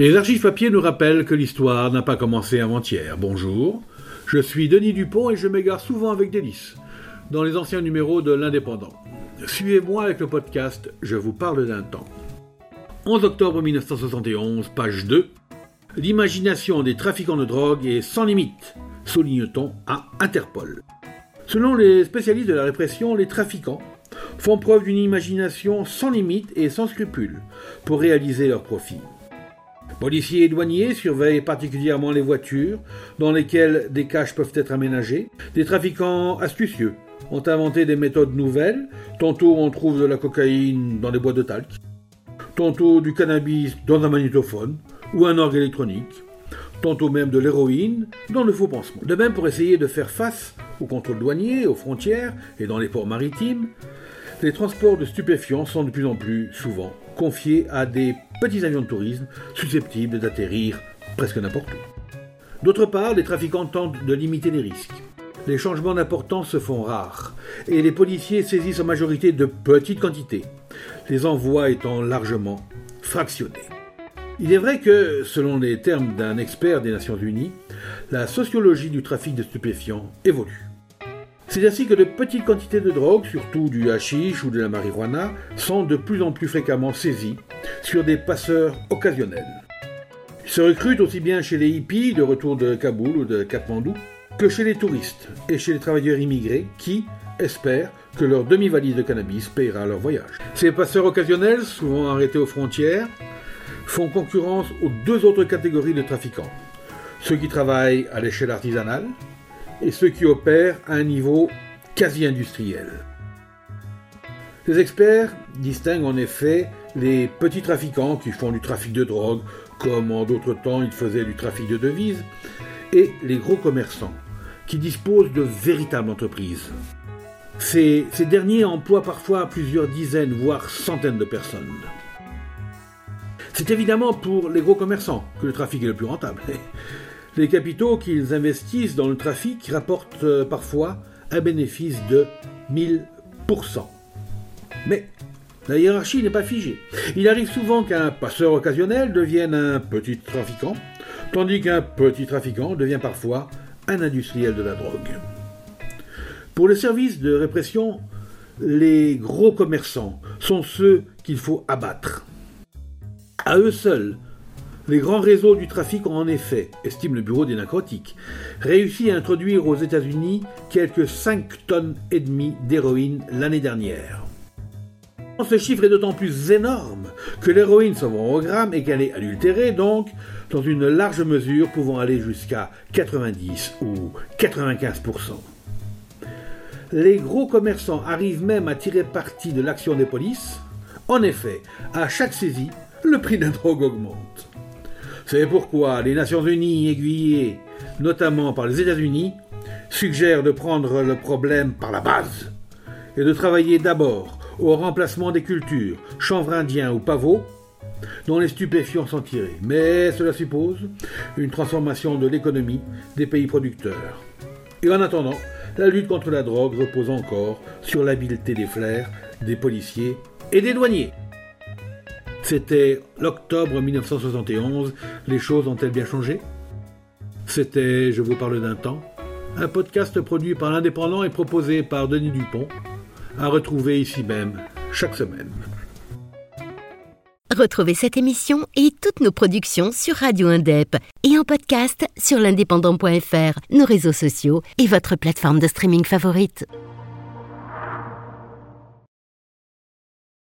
Les archives papier nous rappellent que l'histoire n'a pas commencé avant-hier. Bonjour, je suis Denis Dupont et je m'égare souvent avec délice dans les anciens numéros de l'Indépendant. Suivez-moi avec le podcast Je vous parle d'un temps. 11 octobre 1971, page 2. L'imagination des trafiquants de drogue est sans limite, souligne-t-on à Interpol. Selon les spécialistes de la répression, les trafiquants font preuve d'une imagination sans limite et sans scrupules pour réaliser leurs profits. Policiers et douaniers surveillent particulièrement les voitures dans lesquelles des caches peuvent être aménagées. Des trafiquants astucieux ont inventé des méthodes nouvelles. Tantôt on trouve de la cocaïne dans des boîtes de talc, tantôt du cannabis dans un magnétophone ou un orgue électronique, tantôt même de l'héroïne dans le faux pansement. De même pour essayer de faire face aux contrôles douaniers, aux frontières et dans les ports maritimes, les transports de stupéfiants sont de plus en plus souvent confiés à des petits avions de tourisme susceptibles d'atterrir presque n'importe où. D'autre part, les trafiquants tentent de limiter les risques. Les changements d'importance se font rares et les policiers saisissent en majorité de petites quantités, les envois étant largement fractionnés. Il est vrai que, selon les termes d'un expert des Nations Unies, la sociologie du trafic de stupéfiants évolue. C'est ainsi que de petites quantités de drogue, surtout du hashish ou de la marijuana, sont de plus en plus fréquemment saisies sur des passeurs occasionnels. Ils se recrutent aussi bien chez les hippies de retour de Kaboul ou de Katmandou que chez les touristes et chez les travailleurs immigrés qui espèrent que leur demi-valise de cannabis payera leur voyage. Ces passeurs occasionnels, souvent arrêtés aux frontières, font concurrence aux deux autres catégories de trafiquants. Ceux qui travaillent à l'échelle artisanale, et ceux qui opèrent à un niveau quasi industriel. Les experts distinguent en effet les petits trafiquants qui font du trafic de drogue, comme en d'autres temps ils faisaient du trafic de devises, et les gros commerçants, qui disposent de véritables entreprises. Ces, ces derniers emploient parfois plusieurs dizaines, voire centaines de personnes. C'est évidemment pour les gros commerçants que le trafic est le plus rentable. Les capitaux qu'ils investissent dans le trafic rapportent euh, parfois un bénéfice de 1000%. Mais la hiérarchie n'est pas figée. Il arrive souvent qu'un passeur occasionnel devienne un petit trafiquant, tandis qu'un petit trafiquant devient parfois un industriel de la drogue. Pour les services de répression, les gros commerçants sont ceux qu'il faut abattre. À eux seuls, les grands réseaux du trafic ont en effet, estime le Bureau des narcotiques, réussi à introduire aux États-Unis quelques 5 tonnes et demie d'héroïne l'année dernière. Ce chiffre est d'autant plus énorme que l'héroïne vend au gramme et qu'elle est adultérée, donc dans une large mesure pouvant aller jusqu'à 90 ou 95% Les gros commerçants arrivent même à tirer parti de l'action des polices. En effet, à chaque saisie, le prix de la drogue augmente. C'est pourquoi les Nations Unies, aiguillées notamment par les États-Unis, suggèrent de prendre le problème par la base et de travailler d'abord au remplacement des cultures, chanvre indien ou pavot, dont les stupéfiants sont tirés. Mais cela suppose une transformation de l'économie des pays producteurs. Et en attendant, la lutte contre la drogue repose encore sur l'habileté des flaires, des policiers et des douaniers. C'était l'octobre 1971. Les choses ont-elles bien changé? C'était Je vous parle d'un temps, un podcast produit par l'Indépendant et proposé par Denis Dupont, à retrouver ici même chaque semaine. Retrouvez cette émission et toutes nos productions sur Radio Indep et en podcast sur l'indépendant.fr, nos réseaux sociaux et votre plateforme de streaming favorite.